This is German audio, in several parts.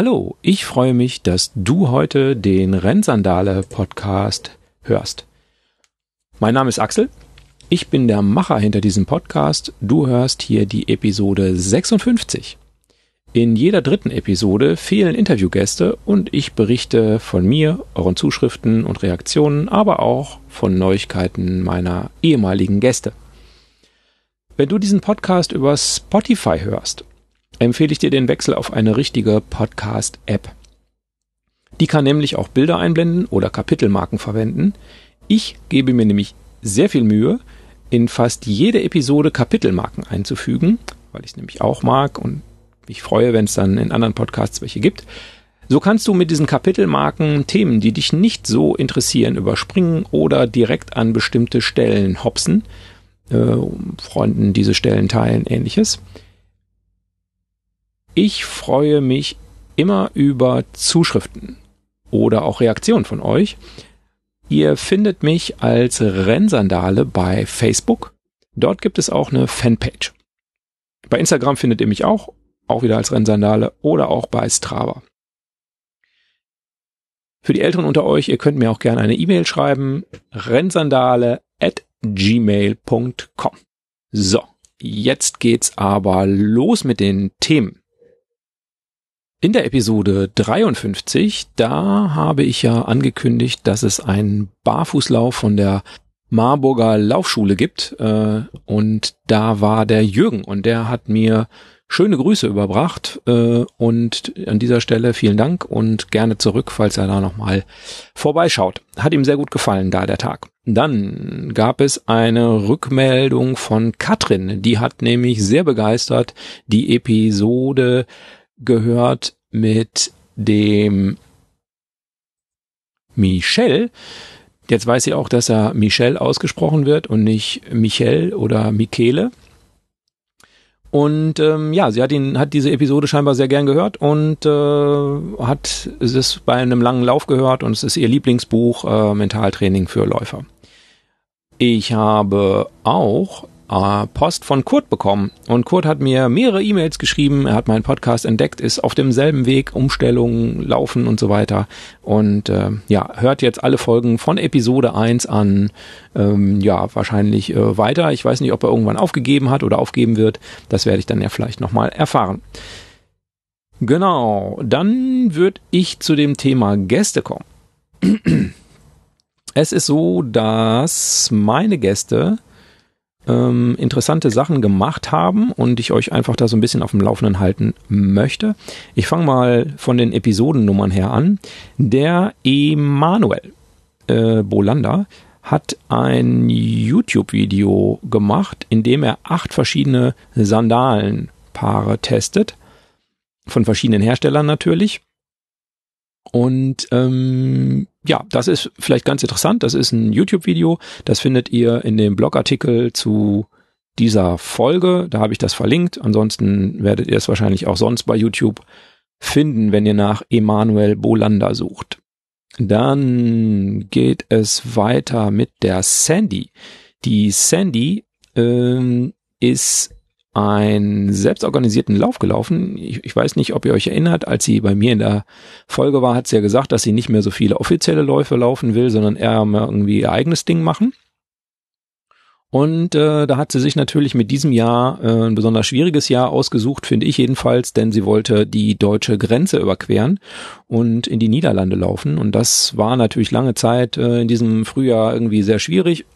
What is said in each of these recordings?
Hallo, ich freue mich, dass du heute den Rennsandale Podcast hörst. Mein Name ist Axel. Ich bin der Macher hinter diesem Podcast. Du hörst hier die Episode 56. In jeder dritten Episode fehlen Interviewgäste und ich berichte von mir, euren Zuschriften und Reaktionen, aber auch von Neuigkeiten meiner ehemaligen Gäste. Wenn du diesen Podcast über Spotify hörst empfehle ich dir den Wechsel auf eine richtige Podcast-App. Die kann nämlich auch Bilder einblenden oder Kapitelmarken verwenden. Ich gebe mir nämlich sehr viel Mühe, in fast jede Episode Kapitelmarken einzufügen, weil ich es nämlich auch mag und mich freue, wenn es dann in anderen Podcasts welche gibt. So kannst du mit diesen Kapitelmarken Themen, die dich nicht so interessieren, überspringen oder direkt an bestimmte Stellen hopsen, äh, Freunden diese Stellen teilen, ähnliches. Ich freue mich immer über Zuschriften oder auch Reaktionen von euch. Ihr findet mich als Rennsandale bei Facebook. Dort gibt es auch eine Fanpage. Bei Instagram findet ihr mich auch, auch wieder als Rennsandale oder auch bei Strava. Für die Älteren unter euch, ihr könnt mir auch gerne eine E-Mail schreiben, rennsandale at gmail.com. So, jetzt geht's aber los mit den Themen. In der Episode 53, da habe ich ja angekündigt, dass es einen Barfußlauf von der Marburger Laufschule gibt. Äh, und da war der Jürgen und der hat mir schöne Grüße überbracht. Äh, und an dieser Stelle vielen Dank und gerne zurück, falls er da nochmal vorbeischaut. Hat ihm sehr gut gefallen, da der Tag. Dann gab es eine Rückmeldung von Katrin. Die hat nämlich sehr begeistert die Episode gehört mit dem Michel. Jetzt weiß sie auch, dass er Michel ausgesprochen wird und nicht Michel oder Michele. Und ähm, ja, sie hat ihn, hat diese Episode scheinbar sehr gern gehört und äh, hat es bei einem langen Lauf gehört und es ist ihr Lieblingsbuch äh, Mentaltraining für Läufer. Ich habe auch äh, Post von Kurt bekommen. Und Kurt hat mir mehrere E-Mails geschrieben. Er hat meinen Podcast entdeckt, ist auf demselben Weg, Umstellungen, Laufen und so weiter. Und äh, ja, hört jetzt alle Folgen von Episode 1 an. Ähm, ja, wahrscheinlich äh, weiter. Ich weiß nicht, ob er irgendwann aufgegeben hat oder aufgeben wird. Das werde ich dann ja vielleicht nochmal erfahren. Genau, dann würde ich zu dem Thema Gäste kommen. Es ist so, dass meine Gäste ähm, interessante Sachen gemacht haben und ich euch einfach da so ein bisschen auf dem Laufenden halten möchte. Ich fange mal von den Episodennummern her an. Der Emanuel äh, Bolanda hat ein YouTube-Video gemacht, in dem er acht verschiedene Sandalenpaare testet. Von verschiedenen Herstellern natürlich. Und ähm, ja, das ist vielleicht ganz interessant. Das ist ein YouTube-Video. Das findet ihr in dem Blogartikel zu dieser Folge. Da habe ich das verlinkt. Ansonsten werdet ihr es wahrscheinlich auch sonst bei YouTube finden, wenn ihr nach Emanuel Bolanda sucht. Dann geht es weiter mit der Sandy. Die Sandy ähm, ist einen selbstorganisierten Lauf gelaufen. Ich, ich, weiß nicht, ob ihr euch erinnert, als sie bei mir in der Folge war, hat sie ja gesagt, dass sie nicht mehr so viele offizielle Läufe laufen will, sondern eher mal irgendwie ihr eigenes Ding machen. Und äh, da hat sie sich natürlich mit diesem Jahr äh, ein besonders schwieriges Jahr ausgesucht, finde ich jedenfalls, denn sie wollte die deutsche Grenze überqueren und in die Niederlande laufen. Und das war natürlich lange Zeit äh, in diesem Frühjahr irgendwie sehr schwierig.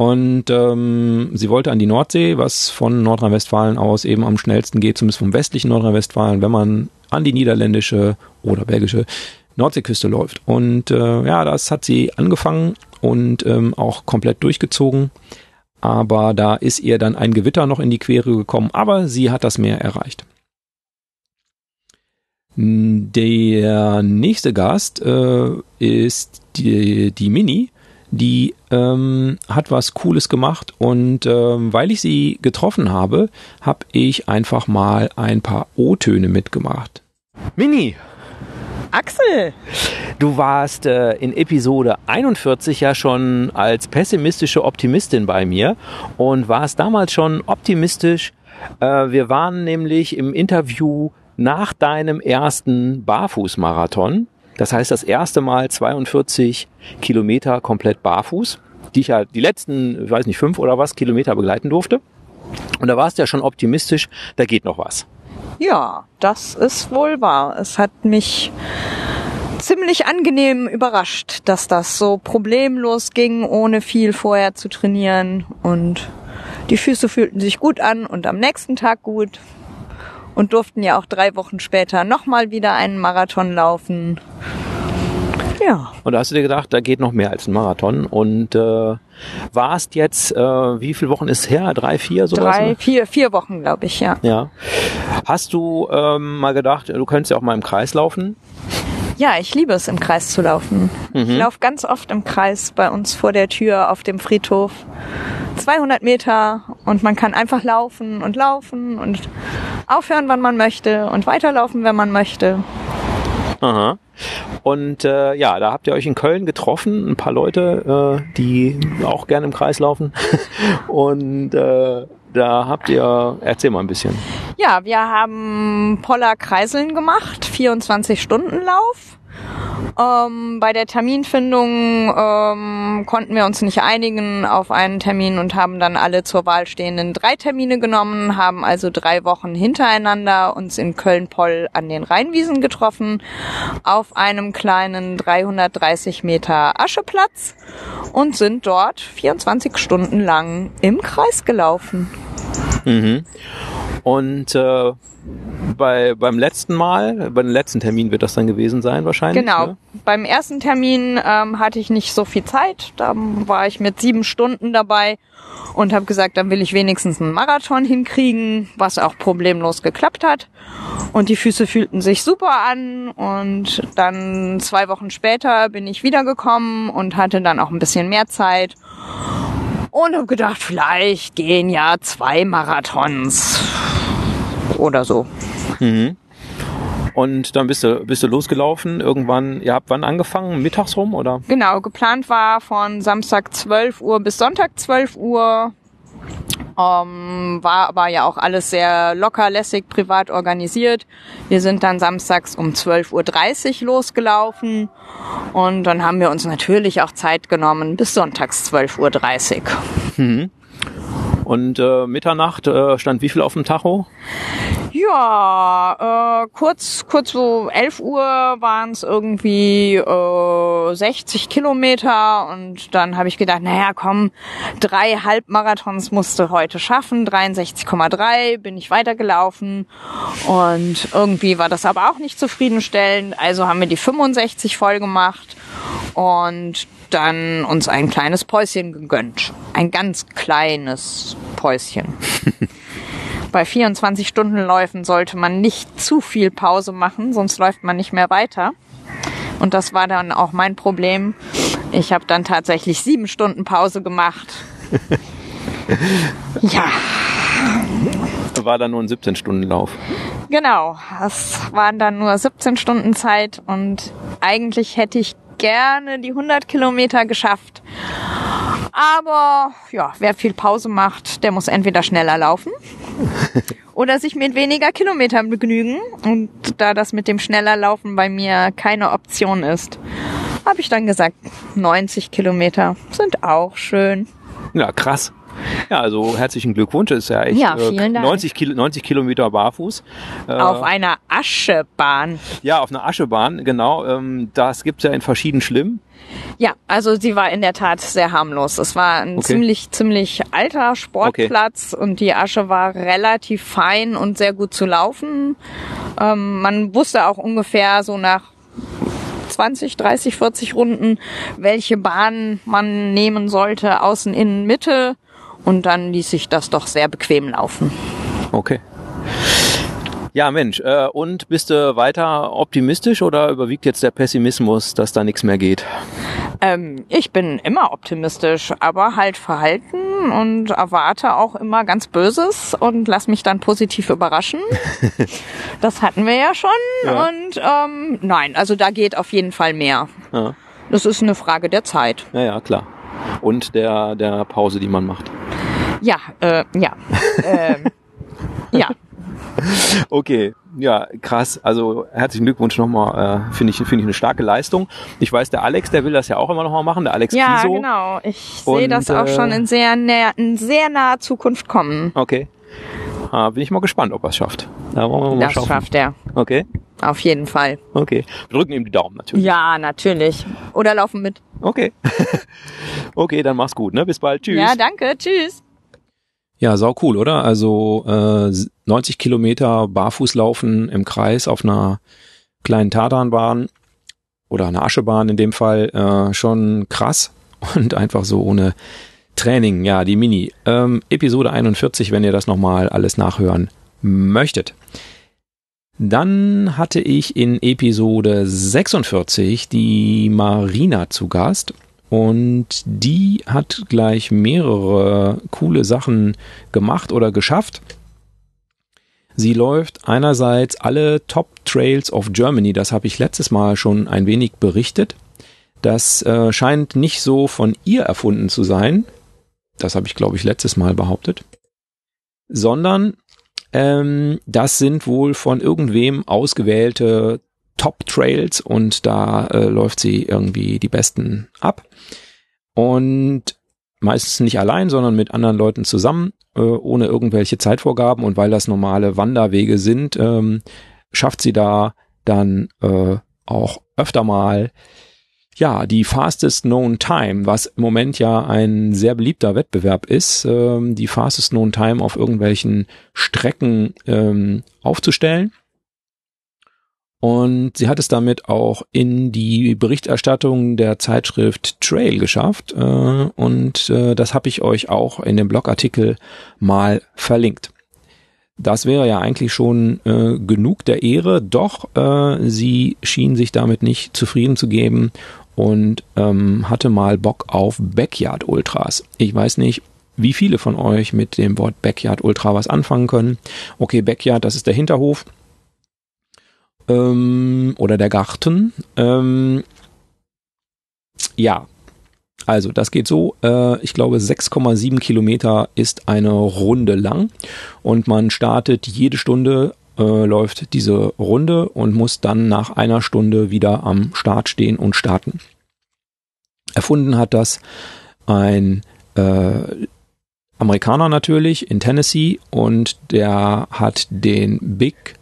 Und ähm, sie wollte an die Nordsee, was von Nordrhein-Westfalen aus eben am schnellsten geht, zumindest vom westlichen Nordrhein-Westfalen, wenn man an die niederländische oder belgische Nordseeküste läuft. Und äh, ja, das hat sie angefangen und ähm, auch komplett durchgezogen. Aber da ist ihr dann ein Gewitter noch in die Quere gekommen, aber sie hat das Meer erreicht. Der nächste Gast äh, ist die, die Mini die ähm, hat was Cooles gemacht und ähm, weil ich sie getroffen habe, habe ich einfach mal ein paar O-Töne mitgemacht. Mini, Axel, du warst äh, in Episode 41 ja schon als pessimistische Optimistin bei mir und warst damals schon optimistisch. Äh, wir waren nämlich im Interview nach deinem ersten Barfußmarathon, das heißt das erste Mal 42 Kilometer komplett barfuß, die ich ja die letzten, ich weiß nicht, fünf oder was Kilometer begleiten durfte. Und da warst du ja schon optimistisch, da geht noch was. Ja, das ist wohl wahr. Es hat mich ziemlich angenehm überrascht, dass das so problemlos ging, ohne viel vorher zu trainieren. Und die Füße fühlten sich gut an und am nächsten Tag gut. Und durften ja auch drei Wochen später nochmal wieder einen Marathon laufen. Ja. Und da hast du dir gedacht, da geht noch mehr als ein Marathon. Und äh, warst jetzt, äh, wie viele Wochen ist her? Drei, vier, sowas? Drei, vier, vier Wochen, glaube ich, ja. Ja. Hast du ähm, mal gedacht, du könntest ja auch mal im Kreis laufen? Ja, ich liebe es, im Kreis zu laufen. Mhm. Ich laufe ganz oft im Kreis bei uns vor der Tür auf dem Friedhof. 200 Meter und man kann einfach laufen und laufen und aufhören, wann man möchte und weiterlaufen, wenn man möchte. Aha. Und äh, ja, da habt ihr euch in Köln getroffen, ein paar Leute, äh, die auch gerne im Kreis laufen. und äh, da habt ihr, erzähl mal ein bisschen. Ja, wir haben Poller Kreiseln gemacht, 24 Stunden Lauf. Ähm, bei der Terminfindung ähm, konnten wir uns nicht einigen auf einen Termin und haben dann alle zur Wahl stehenden drei Termine genommen, haben also drei Wochen hintereinander uns in Köln-Poll an den Rheinwiesen getroffen, auf einem kleinen 330 Meter Ascheplatz und sind dort 24 Stunden lang im Kreis gelaufen. Mhm. Und äh, bei, beim letzten Mal, beim letzten Termin wird das dann gewesen sein wahrscheinlich. Genau. Ne? Beim ersten Termin ähm, hatte ich nicht so viel Zeit. Da war ich mit sieben Stunden dabei und habe gesagt, dann will ich wenigstens einen Marathon hinkriegen, was auch problemlos geklappt hat. Und die Füße fühlten sich super an. Und dann zwei Wochen später bin ich wiedergekommen und hatte dann auch ein bisschen mehr Zeit. Und habe gedacht, vielleicht gehen ja zwei Marathons oder so. Mhm. Und dann bist du, bist du losgelaufen. Irgendwann, ihr habt wann angefangen? Mittags rum, oder? Genau, geplant war von Samstag 12 Uhr bis Sonntag 12 Uhr. Ähm, war aber ja auch alles sehr locker, lässig, privat organisiert. Wir sind dann samstags um 12.30 Uhr losgelaufen und dann haben wir uns natürlich auch Zeit genommen bis sonntags 12.30 Uhr. Mhm. Und äh, Mitternacht äh, stand wie viel auf dem Tacho? Ja, äh, kurz, kurz so 11 Uhr waren es irgendwie äh, 60 Kilometer. Und dann habe ich gedacht, naja, komm, drei Halbmarathons musste heute schaffen, 63,3 bin ich weitergelaufen. Und irgendwie war das aber auch nicht zufriedenstellend, also haben wir die 65 voll gemacht und dann uns ein kleines Päuschen gegönnt. Ein ganz kleines Päuschen. Bei 24 Stunden Läufen sollte man nicht zu viel Pause machen, sonst läuft man nicht mehr weiter. Und das war dann auch mein Problem. Ich habe dann tatsächlich sieben Stunden Pause gemacht. ja. War dann nur ein 17-Stunden-Lauf. Genau, es waren dann nur 17 Stunden Zeit und eigentlich hätte ich gerne die 100 Kilometer geschafft. Aber ja, wer viel Pause macht, der muss entweder schneller laufen oder sich mit weniger Kilometern begnügen. Und da das mit dem schneller Laufen bei mir keine Option ist, habe ich dann gesagt, 90 Kilometer sind auch schön. Ja, krass. Ja, also herzlichen Glückwunsch. Ist ja echt ja, vielen Dank. 90, Kilo, 90 Kilometer barfuß. Äh, auf einer Aschebahn. Ja, auf einer Aschebahn, genau. Ähm, das gibt's ja in verschiedenen Schlimmen. Ja, also sie war in der Tat sehr harmlos. Es war ein okay. ziemlich, ziemlich alter Sportplatz okay. und die Asche war relativ fein und sehr gut zu laufen. Ähm, man wusste auch ungefähr so nach 20, 30, 40 Runden, welche Bahn man nehmen sollte, außen, innen, Mitte. Und dann ließ sich das doch sehr bequem laufen. Okay. Ja, Mensch, äh, und bist du weiter optimistisch oder überwiegt jetzt der Pessimismus, dass da nichts mehr geht? Ähm, ich bin immer optimistisch, aber halt verhalten und erwarte auch immer ganz Böses und lass mich dann positiv überraschen. das hatten wir ja schon. Ja. Und ähm, nein, also da geht auf jeden Fall mehr. Ja. Das ist eine Frage der Zeit. Ja, ja, klar. Und der, der Pause, die man macht. Ja, äh, ja. ähm, ja. okay. Ja, krass. Also herzlichen Glückwunsch nochmal. Äh, Finde ich, finde ich eine starke Leistung. Ich weiß, der Alex, der will das ja auch immer nochmal machen, der Alex Ja, Kiso. genau. Ich sehe das auch äh, schon in sehr, näher, in sehr naher Zukunft kommen. Okay. Ah, bin ich mal gespannt, ob er es schafft. Da wollen wir mal Das schauen. schafft er. Okay, Auf jeden Fall. okay. Wir drücken ihm die Daumen natürlich. Ja, natürlich. Oder laufen mit. Okay. okay, dann mach's gut, ne? Bis bald. Tschüss. Ja, danke. Tschüss. Ja, sau cool, oder? Also äh, 90 Kilometer barfuß laufen im Kreis auf einer kleinen Tatanbahn oder einer Aschebahn in dem Fall äh, schon krass und einfach so ohne Training. Ja, die Mini. Ähm, Episode 41, wenn ihr das nochmal alles nachhören möchtet. Dann hatte ich in Episode 46 die Marina zu Gast und die hat gleich mehrere coole Sachen gemacht oder geschafft. Sie läuft einerseits alle Top Trails of Germany, das habe ich letztes Mal schon ein wenig berichtet. Das äh, scheint nicht so von ihr erfunden zu sein. Das habe ich, glaube ich, letztes Mal behauptet. Sondern ähm, das sind wohl von irgendwem ausgewählte Top-Trails und da äh, läuft sie irgendwie die besten ab. Und meistens nicht allein, sondern mit anderen Leuten zusammen, äh, ohne irgendwelche Zeitvorgaben. Und weil das normale Wanderwege sind, ähm, schafft sie da dann äh, auch öfter mal ja, die Fastest Known Time, was im Moment ja ein sehr beliebter Wettbewerb ist, ähm, die Fastest Known Time auf irgendwelchen Strecken ähm, aufzustellen. Und sie hat es damit auch in die Berichterstattung der Zeitschrift Trail geschafft. Äh, und äh, das habe ich euch auch in dem Blogartikel mal verlinkt. Das wäre ja eigentlich schon äh, genug der Ehre, doch sie schien sich damit nicht zufrieden zu geben und ähm, hatte mal Bock auf Backyard Ultras. Ich weiß nicht, wie viele von euch mit dem Wort Backyard Ultra was anfangen können. Okay, Backyard, das ist der Hinterhof ähm, oder der Garten. Ähm, ja, also das geht so. Äh, ich glaube, 6,7 Kilometer ist eine Runde lang und man startet jede Stunde äh, läuft diese Runde und muss dann nach einer Stunde wieder am Start stehen und starten. Erfunden hat das ein äh, Amerikaner natürlich in Tennessee und der hat den Big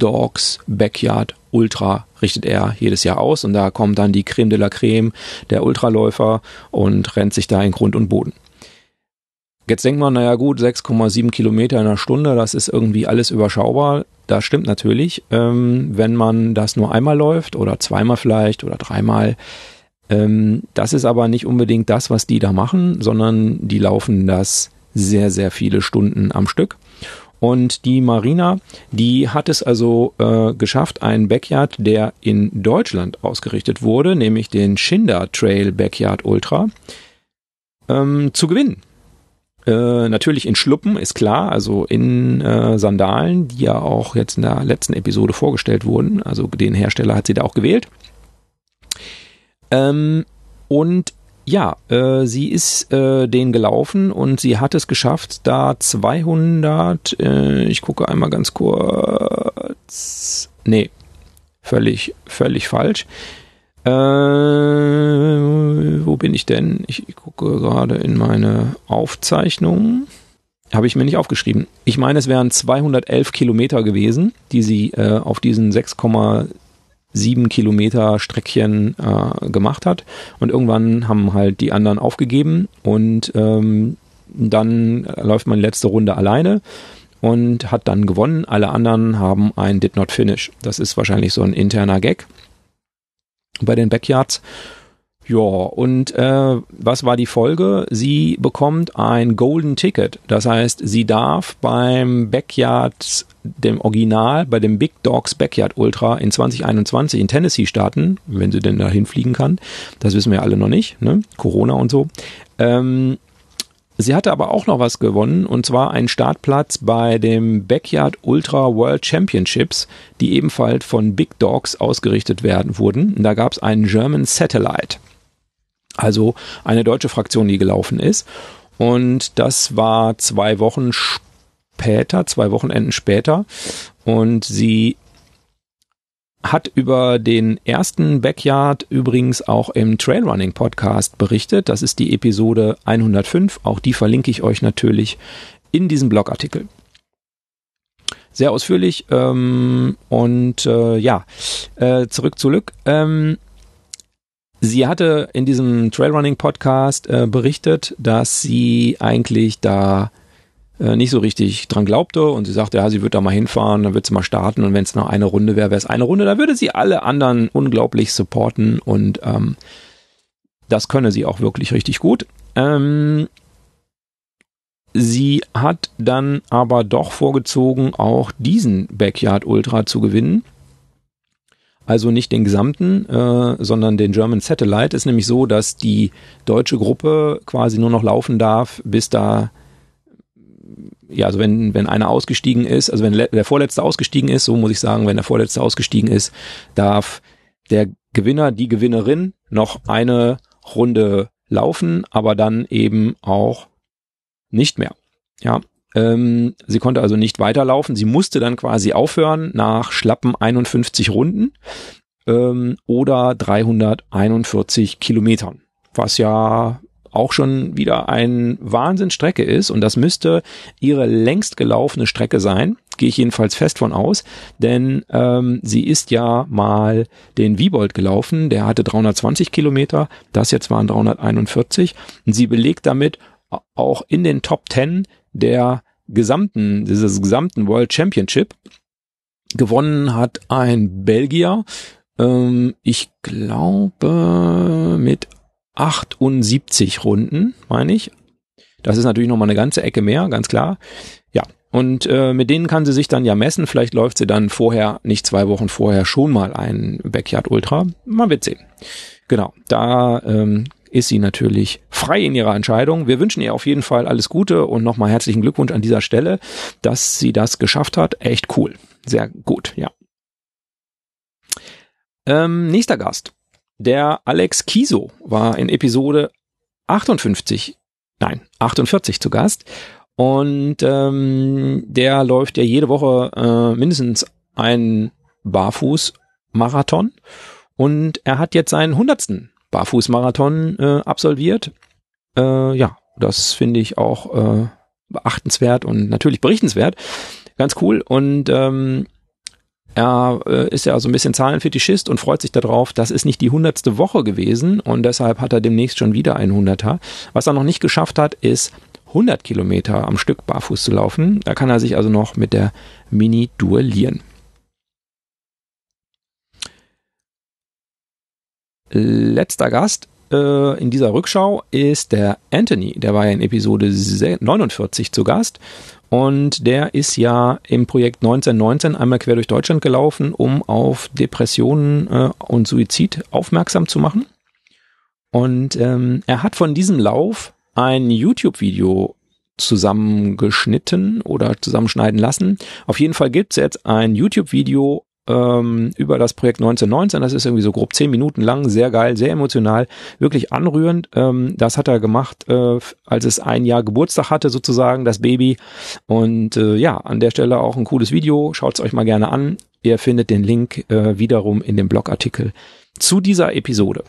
Dogs Backyard Ultra richtet er jedes Jahr aus und da kommt dann die Creme de la Creme der Ultraläufer und rennt sich da in Grund und Boden. Jetzt denkt man, naja gut, 6,7 Kilometer in einer Stunde, das ist irgendwie alles überschaubar. Das stimmt natürlich, ähm, wenn man das nur einmal läuft oder zweimal vielleicht oder dreimal. Ähm, das ist aber nicht unbedingt das, was die da machen, sondern die laufen das sehr, sehr viele Stunden am Stück. Und die Marina, die hat es also äh, geschafft, einen Backyard, der in Deutschland ausgerichtet wurde, nämlich den Schinder Trail Backyard Ultra, ähm, zu gewinnen. Äh, natürlich in Schluppen, ist klar, also in äh, Sandalen, die ja auch jetzt in der letzten Episode vorgestellt wurden. Also den Hersteller hat sie da auch gewählt. Ähm, und ja, äh, sie ist äh, den gelaufen und sie hat es geschafft, da 200, äh, ich gucke einmal ganz kurz, nee, völlig, völlig falsch. Äh, wo bin ich denn? Ich gucke gerade in meine Aufzeichnungen. Habe ich mir nicht aufgeschrieben. Ich meine, es wären 211 Kilometer gewesen, die sie äh, auf diesen 6,7 Kilometer Streckchen äh, gemacht hat. Und irgendwann haben halt die anderen aufgegeben und ähm, dann läuft man letzte Runde alleine und hat dann gewonnen. Alle anderen haben ein Did Not Finish. Das ist wahrscheinlich so ein interner Gag bei den Backyards. Ja, und äh, was war die Folge? Sie bekommt ein Golden Ticket. Das heißt, sie darf beim Backyard, dem Original, bei dem Big Dogs Backyard Ultra in 2021 in Tennessee starten, wenn sie denn dahin fliegen kann. Das wissen wir alle noch nicht, ne? Corona und so. Ähm, Sie hatte aber auch noch was gewonnen und zwar einen Startplatz bei dem Backyard Ultra World Championships, die ebenfalls von Big Dogs ausgerichtet werden wurden. Und da gab es einen German Satellite, also eine deutsche Fraktion, die gelaufen ist. Und das war zwei Wochen später, zwei Wochenenden später. Und sie hat über den ersten Backyard übrigens auch im Trailrunning Podcast berichtet. Das ist die Episode 105. Auch die verlinke ich euch natürlich in diesem Blogartikel. Sehr ausführlich ähm, und äh, ja, äh, zurück zurück. Ähm, sie hatte in diesem Trailrunning Podcast äh, berichtet, dass sie eigentlich da äh, nicht so richtig dran glaubte und sie sagte, ja, sie wird da mal hinfahren, dann wird sie mal starten und wenn es noch eine Runde wäre, wäre es eine Runde, da würde sie alle anderen unglaublich supporten und ähm, das könne sie auch wirklich richtig gut. Ähm, sie hat dann aber doch vorgezogen, auch diesen Backyard Ultra zu gewinnen. Also nicht den gesamten, äh, sondern den German Satellite. Ist nämlich so, dass die deutsche Gruppe quasi nur noch laufen darf, bis da ja, also wenn, wenn einer ausgestiegen ist, also wenn der Vorletzte ausgestiegen ist, so muss ich sagen, wenn der Vorletzte ausgestiegen ist, darf der Gewinner, die Gewinnerin noch eine Runde laufen, aber dann eben auch nicht mehr. Ja, ähm, sie konnte also nicht weiterlaufen. Sie musste dann quasi aufhören nach schlappen 51 Runden ähm, oder 341 Kilometern, was ja auch schon wieder ein Wahnsinnsstrecke ist. Und das müsste ihre längst gelaufene Strecke sein, gehe ich jedenfalls fest von aus, denn ähm, sie ist ja mal den Wiebold gelaufen, der hatte 320 Kilometer, das jetzt waren 341 und sie belegt damit auch in den Top 10 der gesamten, dieses gesamten World Championship. Gewonnen hat ein Belgier, ähm, ich glaube mit 78 Runden, meine ich. Das ist natürlich nochmal eine ganze Ecke mehr, ganz klar. Ja, und äh, mit denen kann sie sich dann ja messen. Vielleicht läuft sie dann vorher, nicht zwei Wochen vorher, schon mal ein Backyard Ultra. Man wird sehen. Genau, da ähm, ist sie natürlich frei in ihrer Entscheidung. Wir wünschen ihr auf jeden Fall alles Gute und nochmal herzlichen Glückwunsch an dieser Stelle, dass sie das geschafft hat. Echt cool. Sehr gut, ja. Ähm, nächster Gast. Der Alex Kiso war in Episode 58, nein, 48 zu Gast. Und ähm, der läuft ja jede Woche äh, mindestens einen Barfuß-Marathon. Und er hat jetzt seinen hundertsten Barfuß-Marathon äh, absolviert. Äh, ja, das finde ich auch äh, beachtenswert und natürlich berichtenswert. Ganz cool. Und ähm, er äh, ist ja so ein bisschen Zahlenfetischist und freut sich darauf, das ist nicht die hundertste Woche gewesen und deshalb hat er demnächst schon wieder einen Hunderter. Was er noch nicht geschafft hat, ist 100 Kilometer am Stück barfuß zu laufen. Da kann er sich also noch mit der Mini duellieren. Letzter Gast äh, in dieser Rückschau ist der Anthony. Der war ja in Episode 49 zu Gast und der ist ja im Projekt 1919 einmal quer durch Deutschland gelaufen, um auf Depressionen äh, und Suizid aufmerksam zu machen. Und ähm, er hat von diesem Lauf ein YouTube-Video zusammengeschnitten oder zusammenschneiden lassen. Auf jeden Fall gibt's jetzt ein YouTube-Video ähm, über das Projekt 1919. Das ist irgendwie so grob zehn Minuten lang, sehr geil, sehr emotional, wirklich anrührend. Ähm, das hat er gemacht, äh, als es ein Jahr Geburtstag hatte, sozusagen, das Baby. Und äh, ja, an der Stelle auch ein cooles Video. Schaut es euch mal gerne an. Ihr findet den Link äh, wiederum in dem Blogartikel zu dieser Episode.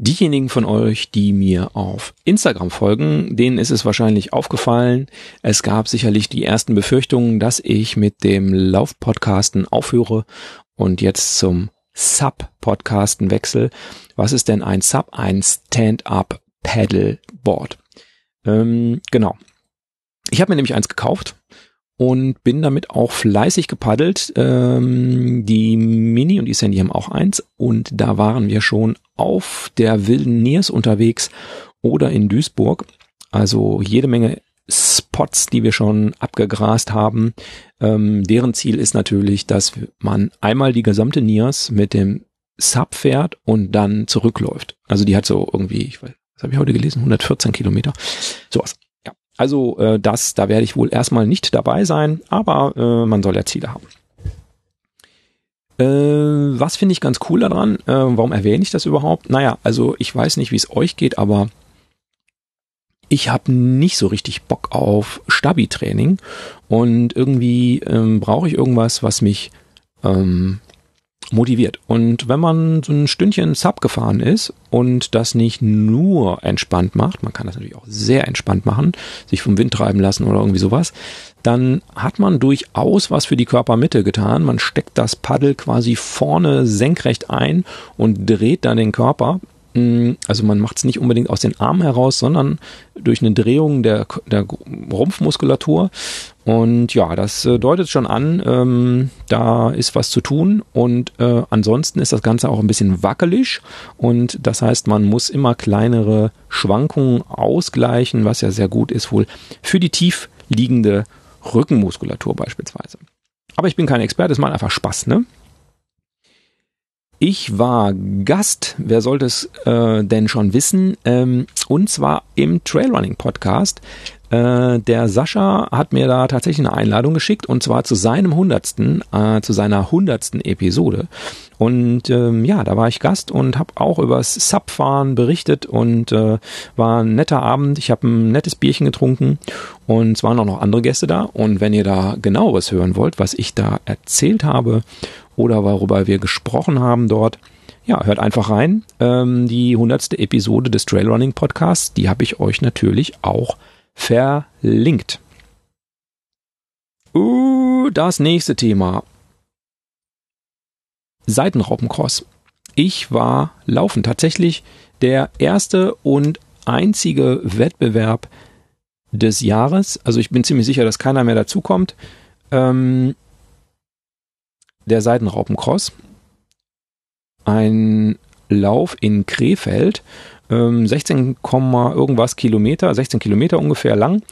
Diejenigen von euch, die mir auf Instagram folgen, denen ist es wahrscheinlich aufgefallen. Es gab sicherlich die ersten Befürchtungen, dass ich mit dem Laufpodcasten aufhöre und jetzt zum Sub-Podcasten wechsle. Was ist denn ein Sub? Ein Stand-Up Paddleboard. Ähm, genau. Ich habe mir nämlich eins gekauft und bin damit auch fleißig gepaddelt. Ähm, die Mini und die Sandy haben auch eins und da waren wir schon auf der wilden Niers unterwegs oder in Duisburg. Also jede Menge Spots, die wir schon abgegrast haben. Ähm, deren Ziel ist natürlich, dass man einmal die gesamte Niers mit dem Sub fährt und dann zurückläuft. Also die hat so irgendwie, ich weiß, was habe ich heute gelesen, 114 Kilometer. Sowas. Also äh, das, da werde ich wohl erstmal nicht dabei sein, aber äh, man soll ja Ziele haben. Äh, was finde ich ganz cool daran? Äh, warum erwähne ich das überhaupt? Naja, also ich weiß nicht, wie es euch geht, aber ich habe nicht so richtig Bock auf Stabi-Training und irgendwie ähm, brauche ich irgendwas, was mich ähm, motiviert. Und wenn man so ein Stündchen Sub gefahren ist und das nicht nur entspannt macht, man kann das natürlich auch sehr entspannt machen, sich vom Wind treiben lassen oder irgendwie sowas, dann hat man durchaus was für die Körpermitte getan. Man steckt das Paddel quasi vorne senkrecht ein und dreht dann den Körper Mm, also man macht es nicht unbedingt aus den Armen heraus, sondern durch eine Drehung der, der Rumpfmuskulatur. Und ja, das äh, deutet schon an, ähm, da ist was zu tun. Und äh, ansonsten ist das Ganze auch ein bisschen wackelig. Und das heißt, man muss immer kleinere Schwankungen ausgleichen, was ja sehr gut ist wohl für die tief liegende Rückenmuskulatur beispielsweise. Aber ich bin kein Experte, es macht einfach Spaß, ne? Ich war Gast, wer sollte es äh, denn schon wissen, ähm, und zwar im Trailrunning Podcast. Äh, der Sascha hat mir da tatsächlich eine Einladung geschickt und zwar zu seinem hundertsten, äh, zu seiner hundertsten Episode. Und ähm, ja, da war ich Gast und habe auch übers Subfahren berichtet und äh, war ein netter Abend. Ich habe ein nettes Bierchen getrunken und es waren auch noch andere Gäste da. Und wenn ihr da genaueres hören wollt, was ich da erzählt habe oder worüber wir gesprochen haben dort, ja, hört einfach rein. Ähm, die hundertste Episode des Trailrunning Podcasts, die habe ich euch natürlich auch verlinkt. Uh, das nächste Thema. Seitenraupencross. Ich war laufen. Tatsächlich der erste und einzige Wettbewerb des Jahres. Also ich bin ziemlich sicher, dass keiner mehr dazukommt. Ähm, der Seidenraupencross. Ein Lauf in Krefeld. Ähm, 16, irgendwas Kilometer, 16 Kilometer ungefähr lang.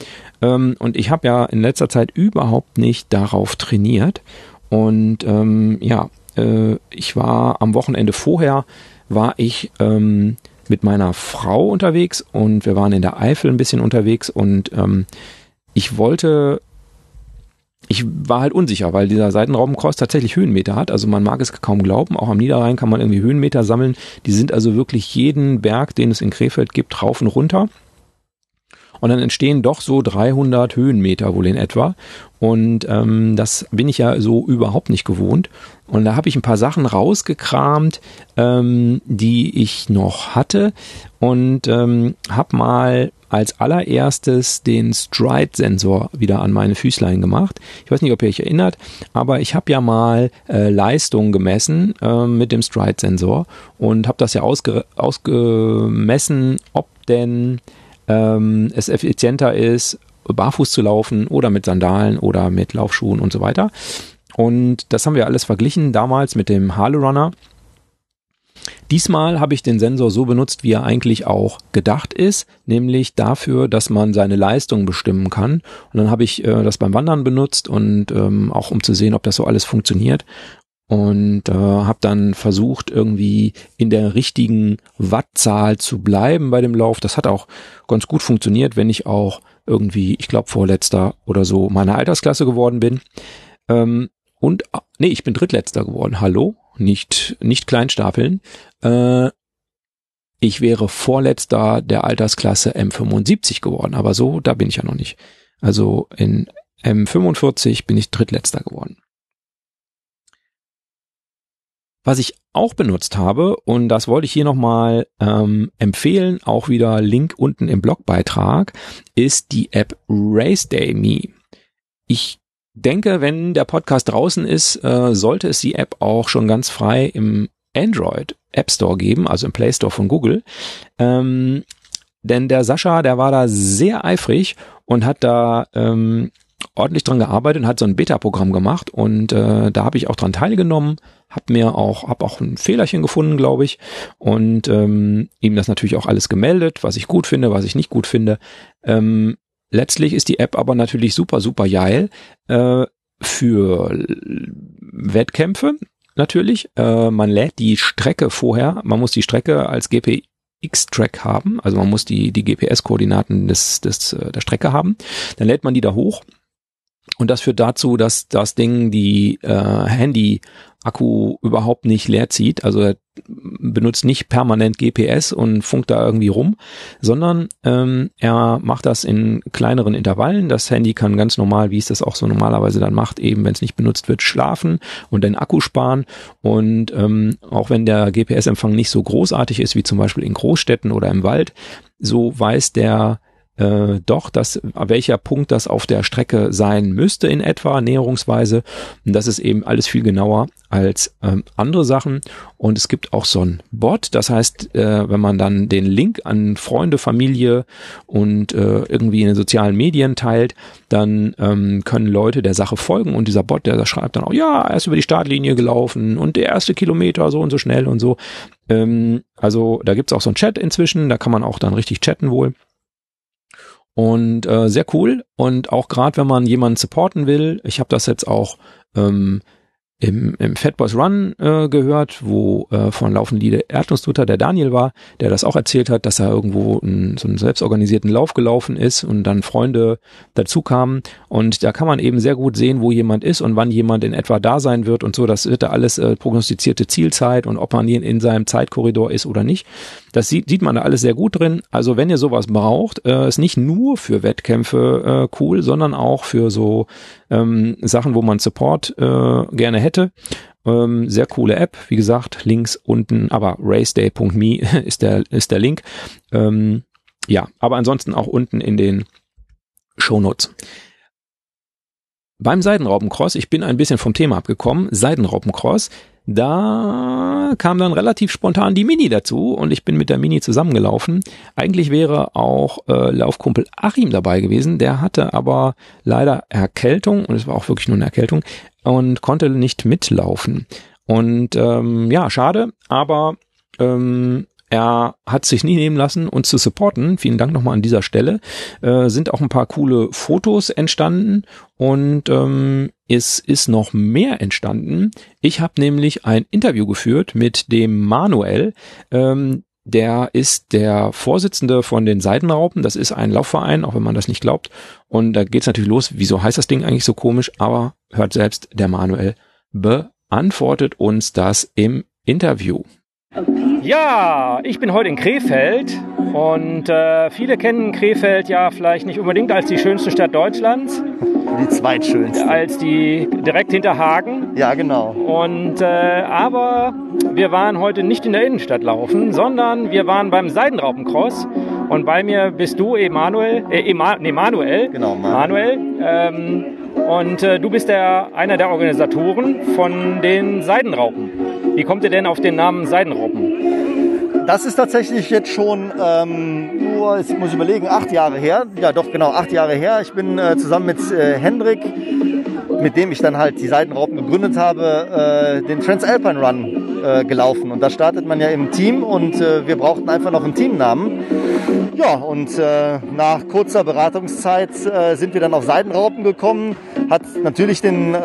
Ähm, und ich habe ja in letzter Zeit überhaupt nicht darauf trainiert. Und ähm, ja, äh, ich war am Wochenende vorher, war ich ähm, mit meiner Frau unterwegs und wir waren in der Eifel ein bisschen unterwegs und ähm, ich wollte ich war halt unsicher, weil dieser Seitenraubencross tatsächlich Höhenmeter hat. Also man mag es kaum glauben. Auch am Niederrhein kann man irgendwie Höhenmeter sammeln. Die sind also wirklich jeden Berg, den es in Krefeld gibt, rauf und runter. Und dann entstehen doch so 300 Höhenmeter wohl in etwa. Und ähm, das bin ich ja so überhaupt nicht gewohnt. Und da habe ich ein paar Sachen rausgekramt, ähm, die ich noch hatte. Und ähm, habe mal als allererstes den Stride-Sensor wieder an meine Füßlein gemacht. Ich weiß nicht, ob ihr euch erinnert, aber ich habe ja mal äh, Leistung gemessen äh, mit dem Stride-Sensor und habe das ja ausge ausgemessen, ob denn ähm, es effizienter ist, barfuß zu laufen oder mit Sandalen oder mit Laufschuhen und so weiter. Und das haben wir alles verglichen damals mit dem Harley Runner. Diesmal habe ich den Sensor so benutzt, wie er eigentlich auch gedacht ist, nämlich dafür, dass man seine Leistung bestimmen kann. Und dann habe ich äh, das beim Wandern benutzt und ähm, auch um zu sehen, ob das so alles funktioniert. Und äh, habe dann versucht, irgendwie in der richtigen Wattzahl zu bleiben bei dem Lauf. Das hat auch ganz gut funktioniert, wenn ich auch irgendwie, ich glaube, vorletzter oder so meiner Altersklasse geworden bin. Ähm, und nee, ich bin drittletzter geworden. Hallo? nicht, nicht kleinstapeln. Äh, ich wäre vorletzter der Altersklasse M75 geworden, aber so, da bin ich ja noch nicht. Also in M45 bin ich drittletzter geworden. Was ich auch benutzt habe, und das wollte ich hier nochmal ähm, empfehlen, auch wieder Link unten im Blogbeitrag, ist die App Race Day Me. Ich denke, wenn der Podcast draußen ist, äh, sollte es die App auch schon ganz frei im Android App Store geben, also im Play Store von Google. Ähm, denn der Sascha, der war da sehr eifrig und hat da ähm, ordentlich dran gearbeitet und hat so ein Beta-Programm gemacht und äh, da habe ich auch dran teilgenommen, habe mir auch hab auch ein Fehlerchen gefunden, glaube ich, und ähm, ihm das natürlich auch alles gemeldet, was ich gut finde, was ich nicht gut finde. Ähm, Letztlich ist die App aber natürlich super, super geil äh, für Wettkämpfe natürlich. Äh, man lädt die Strecke vorher, man muss die Strecke als GPX-Track haben, also man muss die, die GPS-Koordinaten des, des, äh, der Strecke haben. Dann lädt man die da hoch Und das führt dazu, dass das Ding die äh, Handy-Akku überhaupt nicht leer zieht. Also er benutzt nicht permanent GPS und funkt da irgendwie rum, sondern ähm, er macht das in kleineren Intervallen. Das Handy kann ganz normal, wie es das auch so normalerweise dann macht, eben wenn es nicht benutzt wird, schlafen und den Akku sparen. Und ähm, auch wenn der GPS-Empfang nicht so großartig ist wie zum Beispiel in Großstädten oder im Wald, so weiß der äh, doch, dass welcher Punkt das auf der Strecke sein müsste in etwa näherungsweise. Und das ist eben alles viel genauer als ähm, andere Sachen. Und es gibt auch so ein Bot. Das heißt, äh, wenn man dann den Link an Freunde, Familie und äh, irgendwie in den sozialen Medien teilt, dann ähm, können Leute der Sache folgen. Und dieser Bot, der schreibt dann auch, ja, er ist über die Startlinie gelaufen und der erste Kilometer so und so schnell und so. Ähm, also da gibt's auch so ein Chat inzwischen. Da kann man auch dann richtig chatten wohl. Und äh, sehr cool. Und auch gerade wenn man jemanden supporten will, ich habe das jetzt auch ähm, im, im Fat Boys Run äh, gehört, wo äh, von Laufen Liede Erdnussdutter der Daniel war, der das auch erzählt hat, dass er irgendwo in, so einen selbstorganisierten Lauf gelaufen ist und dann Freunde dazu kamen. Und da kann man eben sehr gut sehen, wo jemand ist und wann jemand in etwa da sein wird und so. Das wird da alles äh, prognostizierte Zielzeit und ob man in, in seinem Zeitkorridor ist oder nicht. Das sieht, sieht man da alles sehr gut drin. Also wenn ihr sowas braucht, äh, ist nicht nur für Wettkämpfe äh, cool, sondern auch für so ähm, Sachen, wo man Support äh, gerne hätte. Ähm, sehr coole App, wie gesagt, links unten, aber raceday.me ist der, ist der Link. Ähm, ja, aber ansonsten auch unten in den Shownotes. Beim Seidenraupencross, ich bin ein bisschen vom Thema abgekommen, Seidenraupencross, da kam dann relativ spontan die Mini dazu und ich bin mit der Mini zusammengelaufen. Eigentlich wäre auch äh, Laufkumpel Achim dabei gewesen, der hatte aber leider Erkältung und es war auch wirklich nur eine Erkältung und konnte nicht mitlaufen. Und ähm, ja, schade, aber ähm, er hat sich nie nehmen lassen, uns zu supporten. Vielen Dank nochmal an dieser Stelle. Äh, sind auch ein paar coole Fotos entstanden und ähm, es ist noch mehr entstanden. Ich habe nämlich ein Interview geführt mit dem Manuel. Ähm, der ist der Vorsitzende von den Seidenraupen. Das ist ein Laufverein, auch wenn man das nicht glaubt. Und da geht's natürlich los. Wieso heißt das Ding eigentlich so komisch? Aber hört selbst, der Manuel beantwortet uns das im Interview. Ja, ich bin heute in Krefeld und äh, viele kennen Krefeld ja vielleicht nicht unbedingt als die schönste Stadt Deutschlands. Die zweitschönste. Als die direkt hinter Hagen. Ja, genau. Und äh, aber wir waren heute nicht in der Innenstadt laufen, sondern wir waren beim Seidenraupencross. Und bei mir bist du, Emanuel, äh, Ema, nee, Manuel. Genau, Manuel. Ähm, und äh, du bist der, einer der Organisatoren von den Seidenraupen. Wie kommt ihr denn auf den Namen Seidenraupen? Das ist tatsächlich jetzt schon ähm, nur, jetzt muss ich überlegen, acht Jahre her. Ja, doch genau, acht Jahre her. Ich bin äh, zusammen mit äh, Hendrik, mit dem ich dann halt die Seidenraupen gegründet habe, äh, den Transalpine Run äh, gelaufen. Und da startet man ja im Team und äh, wir brauchten einfach noch einen Teamnamen. Ja, und äh, nach kurzer Beratungszeit äh, sind wir dann auf Seidenraupen gekommen. Hat natürlich den,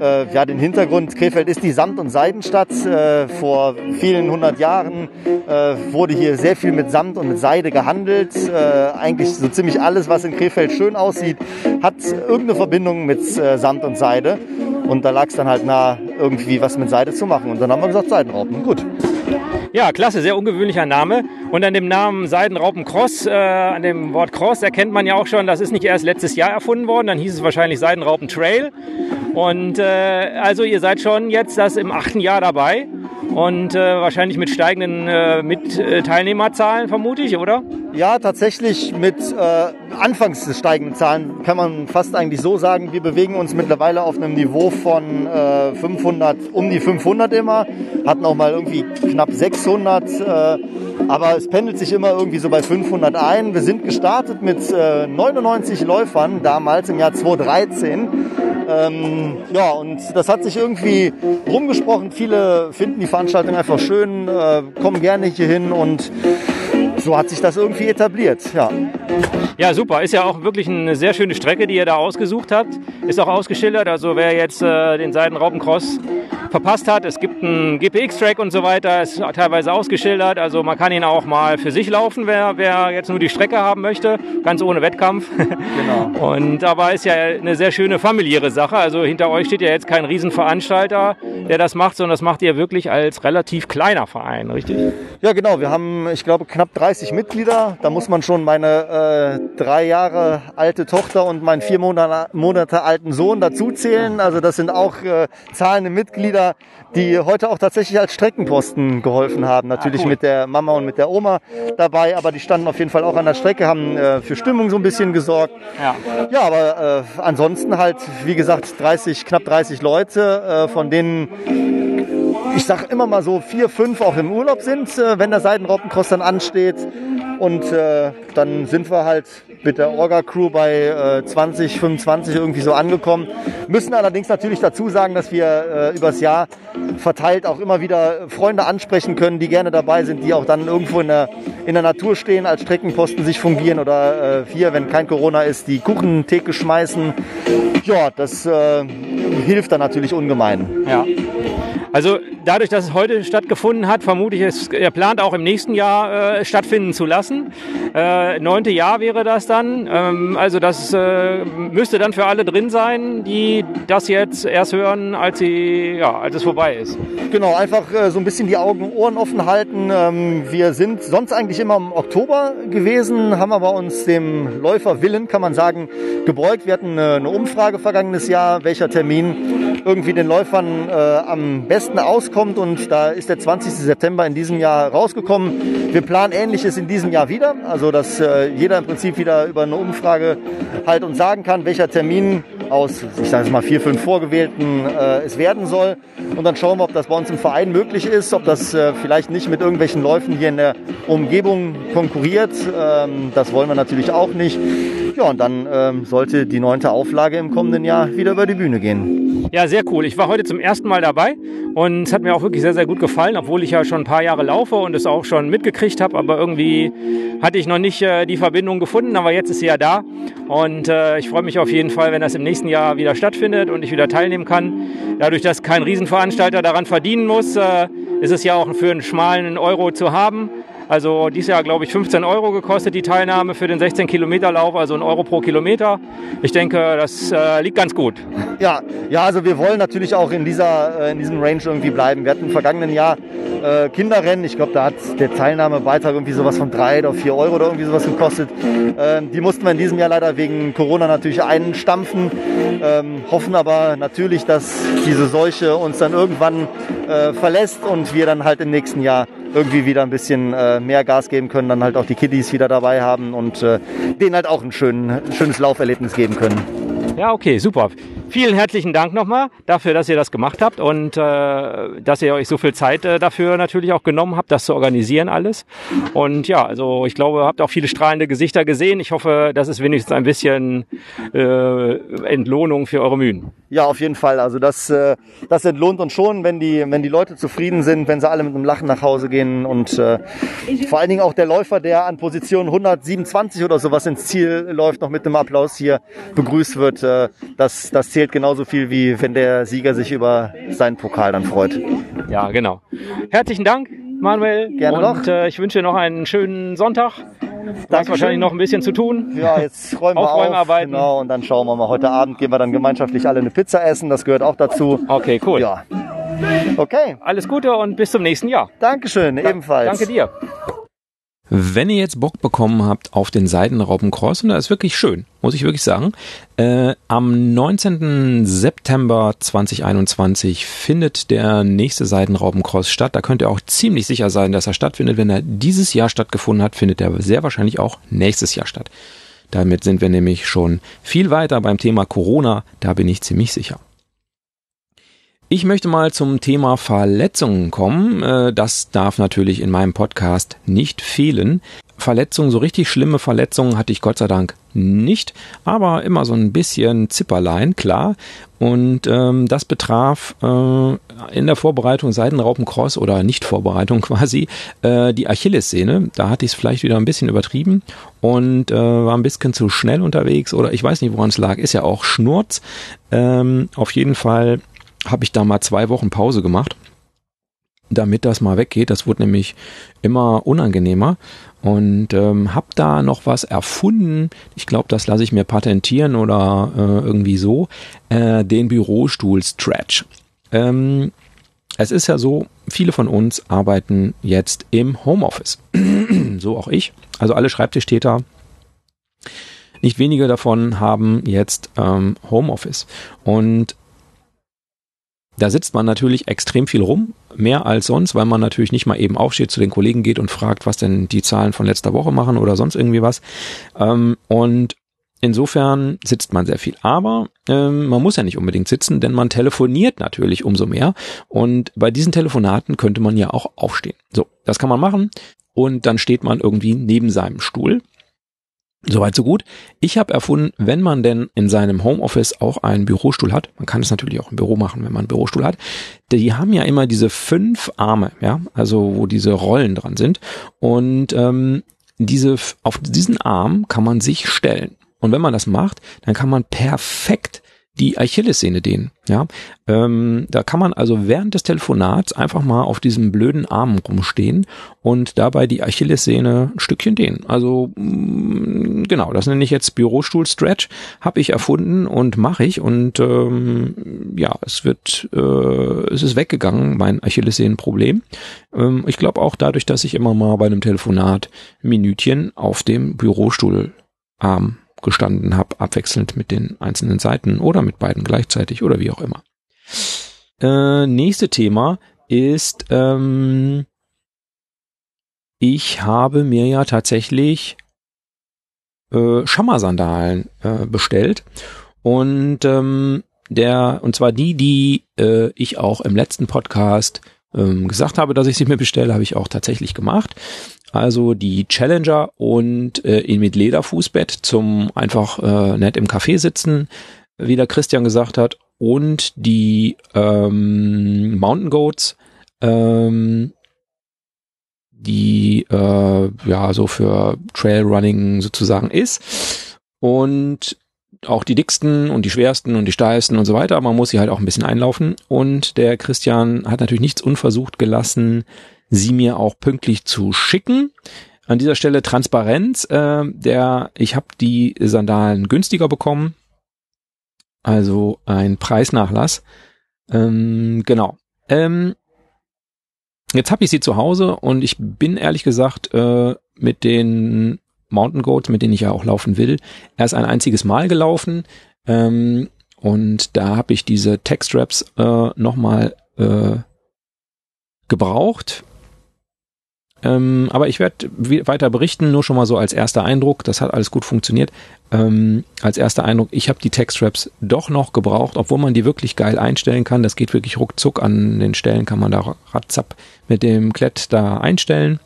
äh, ja, den Hintergrund, Krefeld ist die Samt- und Seidenstadt. Äh, vor vielen hundert Jahren äh, wurde hier sehr viel mit Samt und mit Seide gehandelt. Äh, eigentlich so ziemlich alles, was in Krefeld schön aussieht, hat irgendeine Verbindung mit äh, Samt und Seide. Und da lag es dann halt nah, irgendwie was mit Seide zu machen. Und dann haben wir gesagt, Seidenraupen, gut. Ja, klasse, sehr ungewöhnlicher Name. Und an dem Namen Seidenraupen Cross, äh, an dem Wort Cross erkennt man ja auch schon, das ist nicht erst letztes Jahr erfunden worden, dann hieß es wahrscheinlich Seidenraupen Trail. Und äh, also ihr seid schon jetzt das im achten Jahr dabei und äh, wahrscheinlich mit steigenden äh, mit äh, Teilnehmerzahlen vermute ich, oder? Ja, tatsächlich mit äh, anfangs steigenden Zahlen kann man fast eigentlich so sagen, wir bewegen uns mittlerweile auf einem Niveau von äh, 500, um die 500 immer, hatten auch mal irgendwie knapp 600, äh, aber es pendelt sich immer irgendwie so bei 500 ein. Wir sind gestartet mit äh, 99 Läufern damals im Jahr 2013. Ähm, ja, und das hat sich irgendwie rumgesprochen. Viele finden die Veranstaltung einfach schön, äh, kommen gerne hier hin und so hat sich das irgendwie etabliert, ja. Ja, super. Ist ja auch wirklich eine sehr schöne Strecke, die ihr da ausgesucht habt. Ist auch ausgeschildert. Also wer jetzt äh, den Seidenraupencross verpasst hat. Es gibt einen GPX-Track und so weiter, ist teilweise ausgeschildert. Also man kann ihn auch mal für sich laufen, wer, wer jetzt nur die Strecke haben möchte, ganz ohne Wettkampf. Genau. Und dabei ist ja eine sehr schöne familiäre Sache. Also hinter euch steht ja jetzt kein Riesenveranstalter, der das macht, sondern das macht ihr wirklich als relativ kleiner Verein, richtig? Ja, genau. Wir haben, ich glaube, knapp 30 Mitglieder. Da muss man schon meine äh, drei Jahre alte Tochter und meinen vier Monate, Monate alten Sohn dazu zählen. Also das sind auch äh, zahlende Mitglieder, die heute auch tatsächlich als Streckenposten geholfen haben. Natürlich ah, cool. mit der Mama und mit der Oma dabei, aber die standen auf jeden Fall auch an der Strecke, haben äh, für Stimmung so ein bisschen gesorgt. Ja, ja aber äh, ansonsten halt, wie gesagt, 30, knapp 30 Leute, äh, von denen ich sag immer mal so vier, fünf auch im Urlaub sind, äh, wenn der Seidenraupencross dann ansteht. Und äh, dann sind wir halt mit der Orga-Crew bei äh, 20, 25 irgendwie so angekommen. Müssen allerdings natürlich dazu sagen, dass wir äh, übers Jahr verteilt auch immer wieder Freunde ansprechen können, die gerne dabei sind, die auch dann irgendwo in der, in der Natur stehen, als Streckenposten sich fungieren oder äh, hier, wenn kein Corona ist, die Kuchentheke schmeißen. Ja, das äh, hilft dann natürlich ungemein. Ja. Also dadurch, dass es heute stattgefunden hat, vermute ich, es, er plant auch im nächsten Jahr äh, stattfinden zu lassen. Äh, neunte Jahr wäre das dann. Ähm, also das äh, müsste dann für alle drin sein, die das jetzt erst hören, als, sie, ja, als es vorbei ist. Genau, einfach äh, so ein bisschen die Augen und Ohren offen halten. Ähm, wir sind sonst eigentlich immer im Oktober gewesen, haben aber uns dem Läuferwillen, kann man sagen, gebeugt. Wir hatten eine, eine Umfrage vergangenes Jahr, welcher Termin irgendwie den Läufern äh, am besten auskommt und da ist der 20. September in diesem Jahr rausgekommen. Wir planen Ähnliches in diesem Jahr wieder, also dass äh, jeder im Prinzip wieder über eine Umfrage halt uns sagen kann, welcher Termin aus, ich sage es mal, vier, fünf Vorgewählten äh, es werden soll. Und dann schauen wir, ob das bei uns im Verein möglich ist, ob das äh, vielleicht nicht mit irgendwelchen Läufen hier in der Umgebung konkurriert. Ähm, das wollen wir natürlich auch nicht. Ja, und dann ähm, sollte die neunte Auflage im kommenden Jahr wieder über die Bühne gehen. Ja, sehr cool. Ich war heute zum ersten Mal dabei und es hat mir auch wirklich sehr, sehr gut gefallen, obwohl ich ja schon ein paar Jahre laufe und es auch schon mitgekriegt habe. Aber irgendwie hatte ich noch nicht äh, die Verbindung gefunden. Aber jetzt ist sie ja da und äh, ich freue mich auf jeden Fall, wenn das im nächsten Jahr wieder stattfindet und ich wieder teilnehmen kann. Dadurch, dass kein Riesenveranstalter daran verdienen muss, äh, ist es ja auch für einen schmalen Euro zu haben. Also dieses Jahr, glaube ich, 15 Euro gekostet die Teilnahme für den 16 Kilometer Lauf, also ein Euro pro Kilometer. Ich denke, das äh, liegt ganz gut. Ja, ja, also wir wollen natürlich auch in, dieser, äh, in diesem Range irgendwie bleiben. Wir hatten im vergangenen Jahr äh, Kinderrennen. Ich glaube, da hat der Teilnahmebeitrag irgendwie sowas von drei oder vier Euro oder irgendwie sowas gekostet. Ähm, die mussten wir in diesem Jahr leider wegen Corona natürlich einstampfen. Ähm, hoffen aber natürlich, dass diese Seuche uns dann irgendwann äh, verlässt und wir dann halt im nächsten Jahr irgendwie wieder ein bisschen äh, mehr Gas geben können, dann halt auch die Kiddies wieder dabei haben und äh, denen halt auch ein, schön, ein schönes Lauferlebnis geben können. Ja, okay, super. Vielen herzlichen Dank nochmal dafür, dass ihr das gemacht habt und äh, dass ihr euch so viel Zeit äh, dafür natürlich auch genommen habt, das zu organisieren alles. Und ja, also ich glaube, habt auch viele strahlende Gesichter gesehen. Ich hoffe, das ist wenigstens ein bisschen äh, Entlohnung für eure Mühen. Ja, auf jeden Fall. Also das, äh, das entlohnt uns schon, wenn die, wenn die Leute zufrieden sind, wenn sie alle mit einem Lachen nach Hause gehen und äh, vor allen Dingen auch der Läufer, der an Position 127 oder sowas ins Ziel läuft, noch mit einem Applaus hier begrüßt wird. Äh, das, das zählt genauso viel, wie wenn der Sieger sich über seinen Pokal dann freut. Ja, genau. Herzlichen Dank, Manuel. Gerne und, noch. Äh, ich wünsche dir noch einen schönen Sonntag. Du hast wahrscheinlich noch ein bisschen zu tun. Ja, jetzt räumen wir auf. Genau, und dann schauen wir mal. Heute Abend gehen wir dann gemeinschaftlich alle eine Pizza essen. Das gehört auch dazu. Okay, cool. Ja. Okay. Alles Gute und bis zum nächsten Jahr. Dankeschön, da ebenfalls. Danke dir. Wenn ihr jetzt Bock bekommen habt auf den Seidenraupencross, und das ist wirklich schön, muss ich wirklich sagen, äh, am 19. September 2021 findet der nächste Seidenraupencross statt. Da könnt ihr auch ziemlich sicher sein, dass er stattfindet. Wenn er dieses Jahr stattgefunden hat, findet er sehr wahrscheinlich auch nächstes Jahr statt. Damit sind wir nämlich schon viel weiter beim Thema Corona, da bin ich ziemlich sicher. Ich möchte mal zum Thema Verletzungen kommen. Äh, das darf natürlich in meinem Podcast nicht fehlen. Verletzungen, so richtig schlimme Verletzungen hatte ich Gott sei Dank nicht, aber immer so ein bisschen Zipperlein, klar. Und ähm, das betraf äh, in der Vorbereitung Seitenraupencross oder Nicht-Vorbereitung quasi äh, die Achillessehne. Da hatte ich es vielleicht wieder ein bisschen übertrieben und äh, war ein bisschen zu schnell unterwegs oder ich weiß nicht, woran es lag. Ist ja auch Schnurz. Ähm, auf jeden Fall habe ich da mal zwei Wochen Pause gemacht, damit das mal weggeht. Das wurde nämlich immer unangenehmer und ähm, habe da noch was erfunden. Ich glaube, das lasse ich mir patentieren oder äh, irgendwie so. Äh, den Bürostuhl Stretch. Ähm, es ist ja so, viele von uns arbeiten jetzt im Homeoffice. so auch ich. Also alle Schreibtischtäter. Nicht wenige davon haben jetzt ähm, Homeoffice. Und da sitzt man natürlich extrem viel rum, mehr als sonst, weil man natürlich nicht mal eben aufsteht, zu den Kollegen geht und fragt, was denn die Zahlen von letzter Woche machen oder sonst irgendwie was. Ähm, und insofern sitzt man sehr viel. Aber ähm, man muss ja nicht unbedingt sitzen, denn man telefoniert natürlich umso mehr. Und bei diesen Telefonaten könnte man ja auch aufstehen. So, das kann man machen. Und dann steht man irgendwie neben seinem Stuhl Soweit so gut. Ich habe erfunden, wenn man denn in seinem Homeoffice auch einen Bürostuhl hat, man kann es natürlich auch im Büro machen, wenn man einen Bürostuhl hat, die haben ja immer diese fünf Arme, ja, also wo diese Rollen dran sind. Und ähm, diese auf diesen Arm kann man sich stellen. Und wenn man das macht, dann kann man perfekt die Achillessehne dehnen. Ja, ähm, da kann man also während des Telefonats einfach mal auf diesem blöden Arm rumstehen und dabei die Achillessehne ein Stückchen dehnen. Also mh, mm, genau, das nenne ich jetzt Bürostuhl-Stretch, habe ich erfunden und mache ich und ähm, ja, es wird, äh, es ist weggegangen, mein Achillessehnenproblem. Ähm, ich glaube auch dadurch, dass ich immer mal bei einem Telefonat Minütchen auf dem Bürostuhlarm gestanden habe, abwechselnd mit den einzelnen Seiten oder mit beiden gleichzeitig oder wie auch immer. Äh, nächste Thema ist, ähm, ich habe mir ja tatsächlich äh, Schammersandalen äh, bestellt und ähm, der und zwar die, die äh, ich auch im letzten Podcast ähm, gesagt habe, dass ich sie mir bestelle, habe ich auch tatsächlich gemacht. Also die Challenger und äh, mit Lederfußbett zum einfach äh, nett im Café sitzen, wie der Christian gesagt hat, und die ähm, Mountain Goats, ähm, die äh, ja so für Trailrunning sozusagen ist. Und auch die dicksten und die schwersten und die steilsten und so weiter, man muss sie halt auch ein bisschen einlaufen. Und der Christian hat natürlich nichts unversucht gelassen, sie mir auch pünktlich zu schicken. An dieser Stelle Transparenz, äh, der ich habe die Sandalen günstiger bekommen, also ein Preisnachlass. Ähm, genau. Ähm, jetzt habe ich sie zu Hause und ich bin ehrlich gesagt äh, mit den Mountain Goats, mit denen ich ja auch laufen will, erst ein einziges Mal gelaufen. Ähm, und da habe ich diese Textraps äh, nochmal äh, gebraucht, ähm, aber ich werde weiter berichten, nur schon mal so als erster Eindruck. Das hat alles gut funktioniert. Ähm, als erster Eindruck, ich habe die Textstraps doch noch gebraucht, obwohl man die wirklich geil einstellen kann. Das geht wirklich ruckzuck. An den Stellen kann man da ratzap mit dem Klett da einstellen.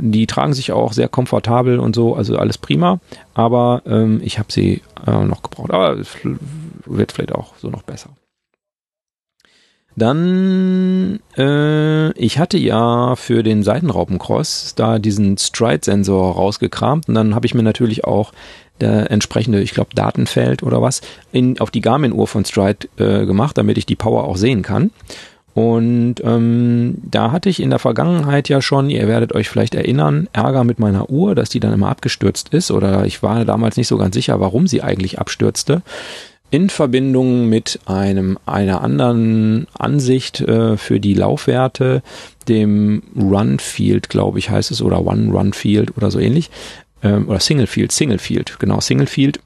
Die tragen sich auch sehr komfortabel und so, also alles prima. Aber ähm, ich habe sie äh, noch gebraucht. Aber wird vielleicht auch so noch besser. Dann, äh, ich hatte ja für den Seitenraupencross da diesen Stride-Sensor rausgekramt und dann habe ich mir natürlich auch der entsprechende, ich glaube, Datenfeld oder was, in, auf die Garmin-Uhr von Stride äh, gemacht, damit ich die Power auch sehen kann. Und ähm, da hatte ich in der Vergangenheit ja schon, ihr werdet euch vielleicht erinnern, Ärger mit meiner Uhr, dass die dann immer abgestürzt ist oder ich war damals nicht so ganz sicher, warum sie eigentlich abstürzte in Verbindung mit einem einer anderen Ansicht äh, für die Laufwerte, dem Run Field, glaube ich, heißt es, oder One Run Field oder so ähnlich, ähm, oder Single Field, Single Field, genau, Single Field.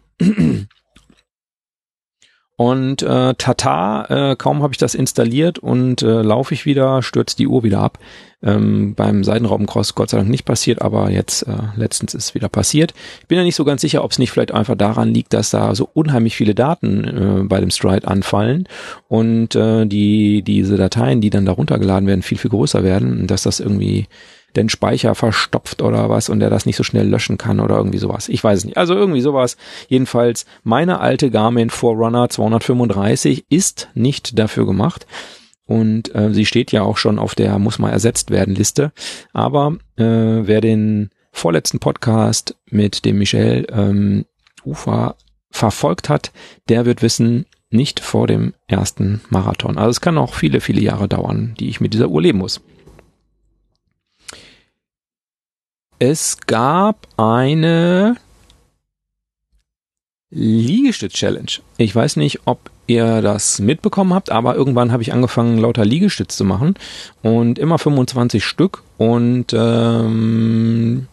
Und äh, tata, äh, kaum habe ich das installiert und äh, laufe ich wieder, stürzt die Uhr wieder ab. Ähm, beim Seitenraubencross Gott sei Dank nicht passiert, aber jetzt äh, letztens ist wieder passiert. Ich bin ja nicht so ganz sicher, ob es nicht vielleicht einfach daran liegt, dass da so unheimlich viele Daten äh, bei dem Stride anfallen und äh, die diese Dateien, die dann da runtergeladen werden, viel viel größer werden, dass das irgendwie den Speicher verstopft oder was und der das nicht so schnell löschen kann oder irgendwie sowas. Ich weiß es nicht. Also irgendwie sowas. Jedenfalls, meine alte Garmin Forerunner 235 ist nicht dafür gemacht. Und äh, sie steht ja auch schon auf der muss mal ersetzt werden Liste. Aber äh, wer den vorletzten Podcast mit dem Michel ähm, Ufa verfolgt hat, der wird wissen, nicht vor dem ersten Marathon. Also es kann auch viele, viele Jahre dauern, die ich mit dieser Uhr leben muss. Es gab eine Liegestütz-Challenge. Ich weiß nicht, ob ihr das mitbekommen habt, aber irgendwann habe ich angefangen, lauter Liegestütz zu machen und immer 25 Stück und ähm,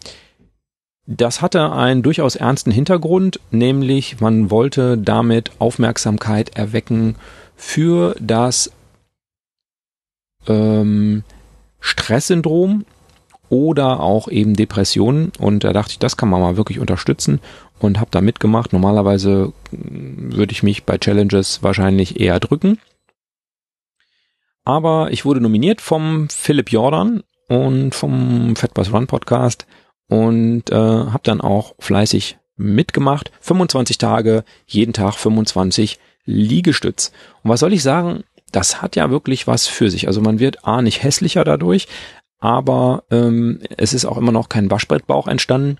das hatte einen durchaus ernsten Hintergrund, nämlich man wollte damit Aufmerksamkeit erwecken für das ähm, Stresssyndrom oder auch eben Depressionen. Und da dachte ich, das kann man mal wirklich unterstützen und habe da mitgemacht. Normalerweise mm, würde ich mich bei Challenges wahrscheinlich eher drücken. Aber ich wurde nominiert vom Philipp Jordan und vom Fat Run Podcast und äh, habe dann auch fleißig mitgemacht. 25 Tage, jeden Tag 25 Liegestütz. Und was soll ich sagen? Das hat ja wirklich was für sich. Also man wird A nicht hässlicher dadurch, aber ähm, es ist auch immer noch kein Waschbrettbauch entstanden.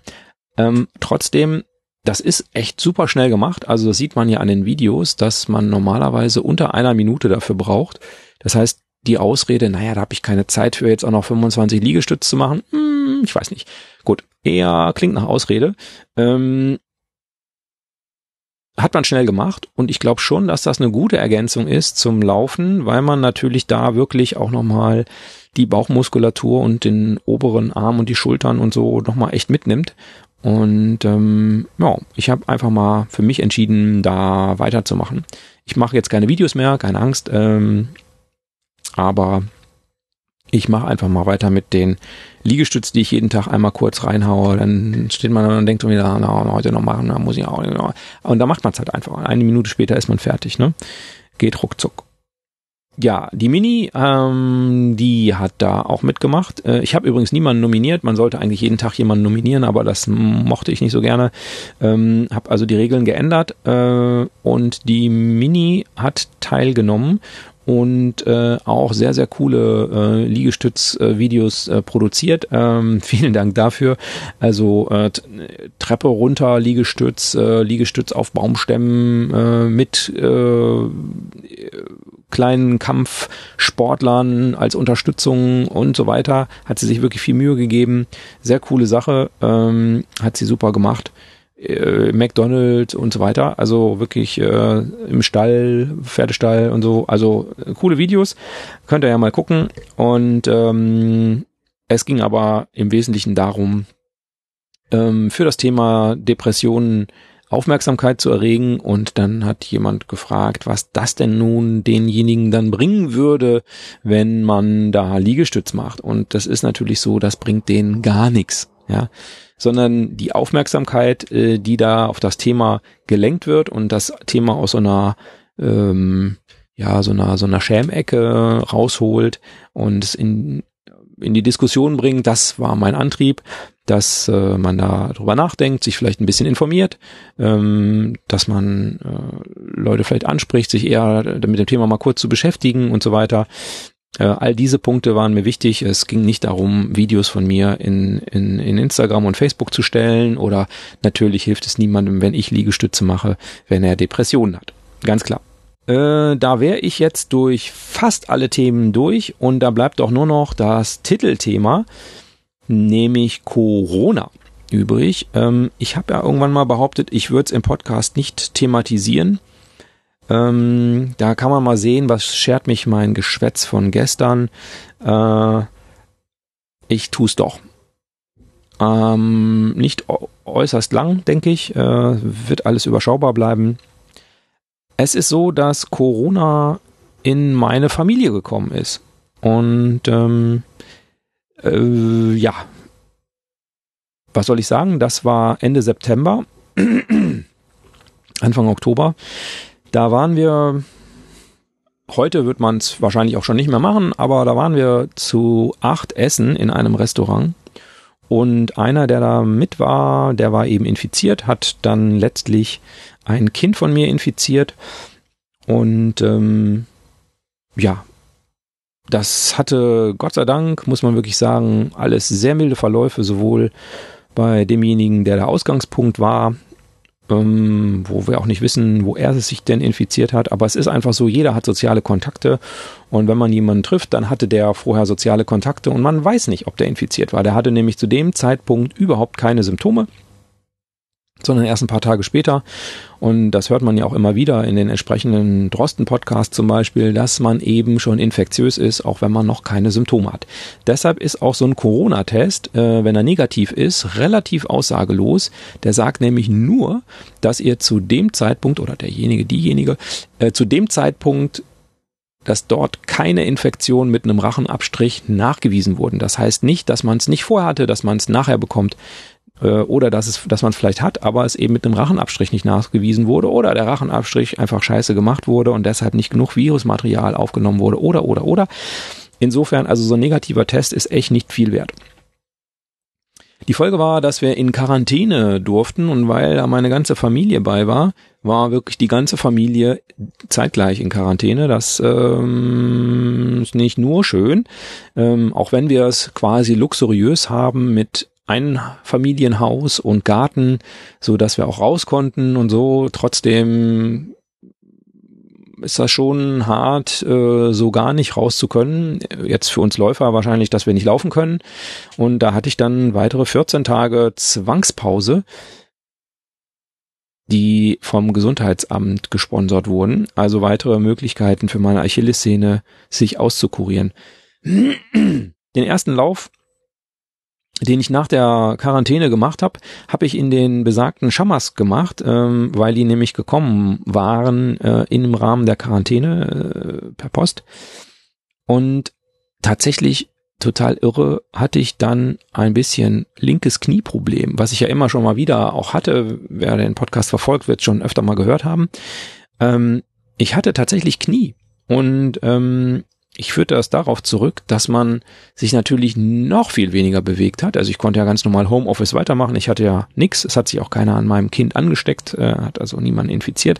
Ähm, trotzdem das ist echt super schnell gemacht. Also das sieht man ja an den Videos, dass man normalerweise unter einer Minute dafür braucht. Das heißt, die Ausrede, naja, da habe ich keine Zeit für jetzt auch noch 25 Liegestütze zu machen, hm, ich weiß nicht. Gut, eher klingt nach Ausrede. Ähm, hat man schnell gemacht und ich glaube schon, dass das eine gute Ergänzung ist zum Laufen, weil man natürlich da wirklich auch nochmal die Bauchmuskulatur und den oberen Arm und die Schultern und so nochmal echt mitnimmt und ähm, ja, ich habe einfach mal für mich entschieden, da weiterzumachen. Ich mache jetzt keine Videos mehr, keine Angst, ähm, aber ich mache einfach mal weiter mit den Liegestützen, die ich jeden Tag einmal kurz reinhaue. Dann steht man und denkt wieder, na, heute noch machen, da muss ich auch. Und da macht man es halt einfach. Eine Minute später ist man fertig, ne? Geht ruckzuck. Ja, die Mini, ähm, die hat da auch mitgemacht. Äh, ich habe übrigens niemanden nominiert. Man sollte eigentlich jeden Tag jemanden nominieren, aber das mochte ich nicht so gerne. Ähm, habe also die Regeln geändert äh, und die Mini hat teilgenommen und äh, auch sehr, sehr coole äh, Liegestütz-Videos äh, produziert. Ähm, vielen Dank dafür. Also äh, Treppe runter, Liegestütz, äh, Liegestütz auf Baumstämmen äh, mit äh, kleinen Kampfsportlern als Unterstützung und so weiter. Hat sie sich wirklich viel Mühe gegeben. Sehr coole Sache. Ähm, hat sie super gemacht. Äh, McDonald's und so weiter. Also wirklich äh, im Stall, Pferdestall und so. Also äh, coole Videos. Könnt ihr ja mal gucken. Und ähm, es ging aber im Wesentlichen darum, ähm, für das Thema Depressionen Aufmerksamkeit zu erregen und dann hat jemand gefragt, was das denn nun denjenigen dann bringen würde, wenn man da Liegestütz macht. Und das ist natürlich so, das bringt denen gar nichts, ja, sondern die Aufmerksamkeit, äh, die da auf das Thema gelenkt wird und das Thema aus so einer ähm, ja, so einer, so einer Schämecke rausholt und in, in die Diskussion bringt, das war mein Antrieb dass äh, man da drüber nachdenkt, sich vielleicht ein bisschen informiert, ähm, dass man äh, Leute vielleicht anspricht, sich eher mit dem Thema mal kurz zu beschäftigen und so weiter. Äh, all diese Punkte waren mir wichtig. Es ging nicht darum, Videos von mir in, in, in Instagram und Facebook zu stellen oder natürlich hilft es niemandem, wenn ich Liegestütze mache, wenn er Depressionen hat. Ganz klar. Äh, da wäre ich jetzt durch fast alle Themen durch und da bleibt auch nur noch das Titelthema nämlich Corona übrig. Ähm, ich habe ja irgendwann mal behauptet, ich würde es im Podcast nicht thematisieren. Ähm, da kann man mal sehen, was schert mich mein Geschwätz von gestern. Äh, ich tue es doch. Ähm, nicht äußerst lang, denke ich. Äh, wird alles überschaubar bleiben. Es ist so, dass Corona in meine Familie gekommen ist. Und ähm, äh, ja, was soll ich sagen? Das war Ende September, Anfang Oktober. Da waren wir, heute wird man es wahrscheinlich auch schon nicht mehr machen, aber da waren wir zu acht Essen in einem Restaurant. Und einer, der da mit war, der war eben infiziert, hat dann letztlich ein Kind von mir infiziert. Und ähm, ja, das hatte Gott sei Dank, muss man wirklich sagen, alles sehr milde Verläufe, sowohl bei demjenigen, der der Ausgangspunkt war, ähm, wo wir auch nicht wissen, wo er sich denn infiziert hat. Aber es ist einfach so, jeder hat soziale Kontakte und wenn man jemanden trifft, dann hatte der vorher soziale Kontakte und man weiß nicht, ob der infiziert war. Der hatte nämlich zu dem Zeitpunkt überhaupt keine Symptome sondern erst ein paar Tage später. Und das hört man ja auch immer wieder in den entsprechenden Drosten-Podcasts zum Beispiel, dass man eben schon infektiös ist, auch wenn man noch keine Symptome hat. Deshalb ist auch so ein Corona-Test, äh, wenn er negativ ist, relativ aussagelos. Der sagt nämlich nur, dass ihr zu dem Zeitpunkt oder derjenige, diejenige, äh, zu dem Zeitpunkt dass dort keine Infektion mit einem Rachenabstrich nachgewiesen wurden. Das heißt nicht, dass man es nicht vorher hatte, dass man es nachher bekommt oder dass es, dass man es vielleicht hat, aber es eben mit einem Rachenabstrich nicht nachgewiesen wurde oder der Rachenabstrich einfach scheiße gemacht wurde und deshalb nicht genug Virusmaterial aufgenommen wurde oder oder oder. Insofern, also so ein negativer Test ist echt nicht viel wert. Die Folge war, dass wir in Quarantäne durften und weil da meine ganze Familie bei war, war wirklich die ganze Familie zeitgleich in Quarantäne. Das ähm, ist nicht nur schön, ähm, auch wenn wir es quasi luxuriös haben mit ein Familienhaus und Garten, so dass wir auch raus konnten und so. Trotzdem ist das schon hart, äh, so gar nicht raus zu können. Jetzt für uns Läufer wahrscheinlich, dass wir nicht laufen können. Und da hatte ich dann weitere 14 Tage Zwangspause, die vom Gesundheitsamt gesponsert wurden. Also weitere Möglichkeiten für meine Achillessehne, sich auszukurieren. Den ersten Lauf den ich nach der Quarantäne gemacht habe, habe ich in den besagten Schamas gemacht, ähm, weil die nämlich gekommen waren äh, im Rahmen der Quarantäne äh, per Post. Und tatsächlich total irre hatte ich dann ein bisschen linkes Knieproblem, was ich ja immer schon mal wieder auch hatte. Wer den Podcast verfolgt, wird schon öfter mal gehört haben. Ähm, ich hatte tatsächlich Knie und ähm, ich führte das darauf zurück, dass man sich natürlich noch viel weniger bewegt hat. Also ich konnte ja ganz normal Homeoffice weitermachen. Ich hatte ja nichts. Es hat sich auch keiner an meinem Kind angesteckt, äh, hat also niemanden infiziert.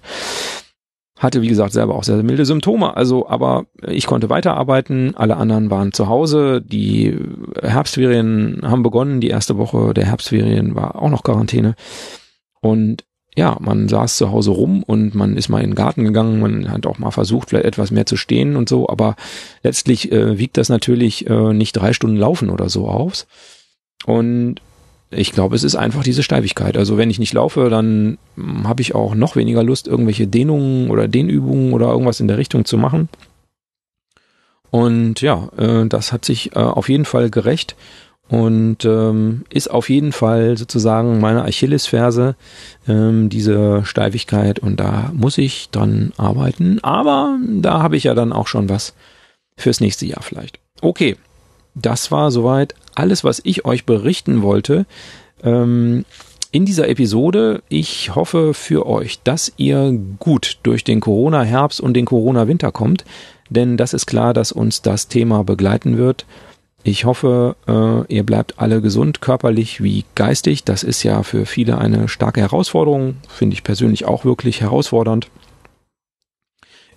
Hatte, wie gesagt, selber auch sehr, sehr milde Symptome. Also, aber ich konnte weiterarbeiten. Alle anderen waren zu Hause. Die Herbstferien haben begonnen. Die erste Woche der Herbstferien war auch noch Quarantäne. Und ja, man saß zu Hause rum und man ist mal in den Garten gegangen, man hat auch mal versucht, vielleicht etwas mehr zu stehen und so, aber letztlich äh, wiegt das natürlich äh, nicht drei Stunden Laufen oder so aus. Und ich glaube, es ist einfach diese Steifigkeit. Also wenn ich nicht laufe, dann hm, habe ich auch noch weniger Lust, irgendwelche Dehnungen oder Dehnübungen oder irgendwas in der Richtung zu machen. Und ja, äh, das hat sich äh, auf jeden Fall gerecht und ähm, ist auf jeden Fall sozusagen meine Achillesferse, ähm, diese Steifigkeit und da muss ich dran arbeiten, aber da habe ich ja dann auch schon was fürs nächste Jahr vielleicht. Okay, das war soweit alles, was ich euch berichten wollte. Ähm, in dieser Episode. Ich hoffe für euch, dass ihr gut durch den Corona-Herbst und den Corona-Winter kommt, denn das ist klar, dass uns das Thema begleiten wird. Ich hoffe, äh, ihr bleibt alle gesund, körperlich wie geistig. Das ist ja für viele eine starke Herausforderung, finde ich persönlich auch wirklich herausfordernd.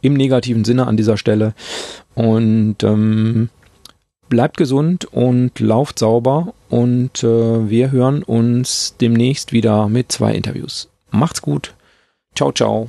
Im negativen Sinne an dieser Stelle. Und ähm, bleibt gesund und lauft sauber. Und äh, wir hören uns demnächst wieder mit zwei Interviews. Macht's gut. Ciao, ciao.